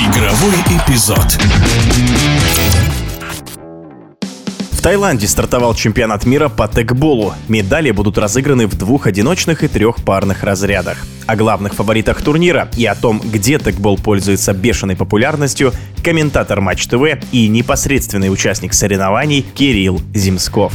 Игровой эпизод. В Таиланде стартовал чемпионат мира по тегболу. Медали будут разыграны в двух одиночных и трех парных разрядах. О главных фаворитах турнира и о том, где тегбол пользуется бешеной популярностью, комментатор Матч ТВ и непосредственный участник соревнований Кирилл Зимсков.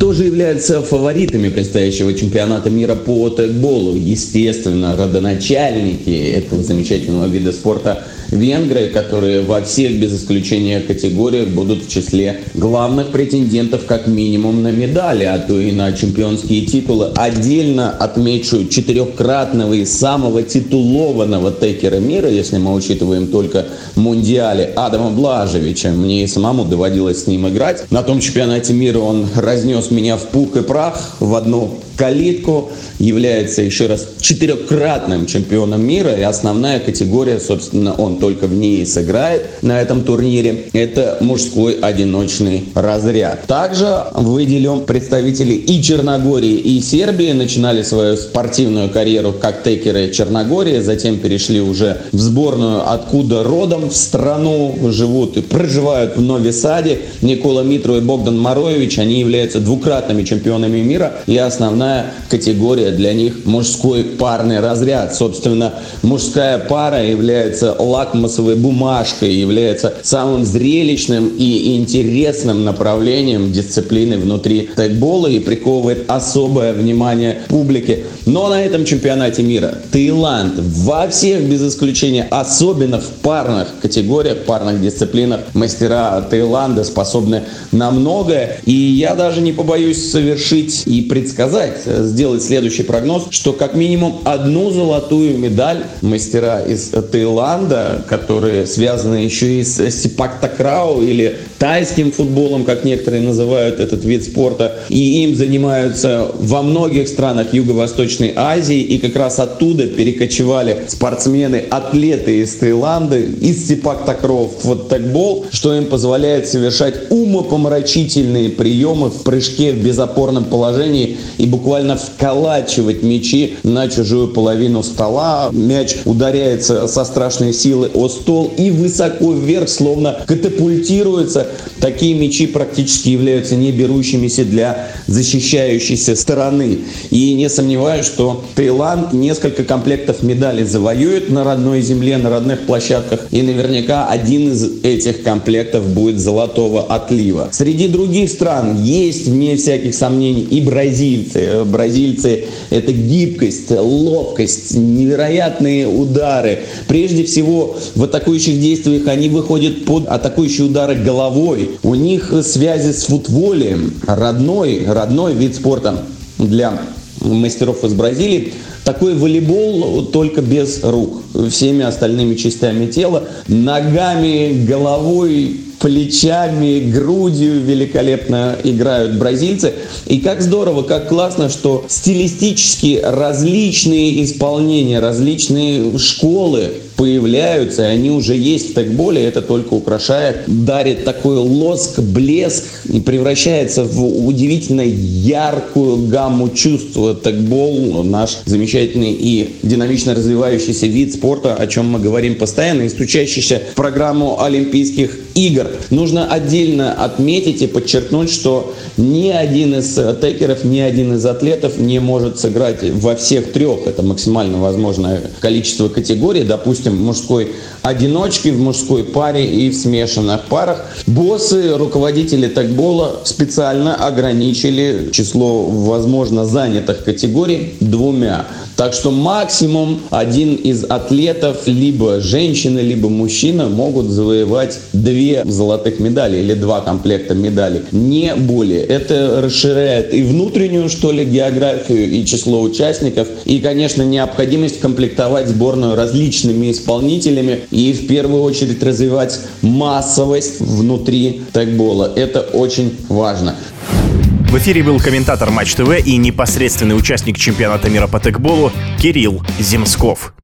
Кто же является фаворитами предстоящего чемпионата мира по тегболу? Естественно, родоначальники этого замечательного вида спорта венгры, которые во всех без исключения категориях будут в числе главных претендентов как минимум на медали, а то и на чемпионские титулы. Отдельно отмечу четырехкратного и самого титулованного текера мира, если мы учитываем только мундиале, Адама Блажевича. Мне и самому доводилось с ним играть. На том чемпионате мира он разнес меня в пух и прах в одну калитку, является еще раз четырехкратным чемпионом мира, и основная категория, собственно, он только в ней сыграет на этом турнире, это мужской одиночный разряд. Также выделим представителей и Черногории, и Сербии, начинали свою спортивную карьеру как текеры Черногории, затем перешли уже в сборную, откуда родом в страну живут и проживают в Нови Саде. Никола Митру и Богдан Мароевич, они являются двукратными чемпионами мира, и основная основная категория для них мужской парный разряд. Собственно, мужская пара является лакмусовой бумажкой, является самым зрелищным и интересным направлением дисциплины внутри тайбола и приковывает особое внимание публики. Но на этом чемпионате мира Таиланд во всех без исключения, особенно в парных категориях, парных дисциплинах, мастера Таиланда способны на многое. И я даже не побоюсь совершить и предсказать, сделать следующий прогноз, что как минимум одну золотую медаль мастера из Таиланда, которые связаны еще и с Сипак Такрау или тайским футболом, как некоторые называют этот вид спорта, и им занимаются во многих странах Юго-Восточной Азии, и как раз оттуда перекочевали спортсмены, атлеты из Таиланда, из Сипак Такрау в футбол, что им позволяет совершать умопомрачительные приемы в прыжке в безопорном положении и буквально буквально вколачивать мячи на чужую половину стола. Мяч ударяется со страшной силы о стол и высоко вверх, словно катапультируется. Такие мячи практически являются не берущимися для защищающейся стороны. И не сомневаюсь, что Таиланд несколько комплектов медалей завоюет на родной земле, на родных площадках. И наверняка один из этих комплектов будет золотого отлива. Среди других стран есть, вне всяких сомнений, и бразильцы бразильцы – это гибкость, ловкость, невероятные удары. Прежде всего, в атакующих действиях они выходят под атакующие удары головой. У них связи с футболем, родной, родной вид спорта для мастеров из Бразилии. Такой волейбол только без рук, всеми остальными частями тела, ногами, головой, плечами, грудью великолепно играют бразильцы. И как здорово, как классно, что стилистически различные исполнения, различные школы появляются, и они уже есть в тегболе, это только украшает, дарит такой лоск, блеск и превращается в удивительно яркую гамму чувств. Тегбол наш замечательный и динамично развивающийся вид спорта, о чем мы говорим постоянно, и стучащийся в программу Олимпийских игр. Нужно отдельно отметить и подчеркнуть, что ни один из текеров, ни один из атлетов не может сыграть во всех трех. Это максимально возможное количество категорий. Допустим, в мужской одиночке, в мужской паре и в смешанных парах. Боссы, руководители тегбола специально ограничили число, возможно, занятых категорий двумя. Так что максимум один из атлетов, либо женщина, либо мужчина, могут завоевать две золотых медали или два комплекта медалей. Не более. Это расширяет и внутреннюю, что ли, географию, и число участников, и, конечно, необходимость комплектовать сборную различными исполнителями и в первую очередь развивать массовость внутри тегбола. Это очень важно. В эфире был комментатор Матч ТВ и непосредственный участник чемпионата мира по текболу Кирилл Земсков.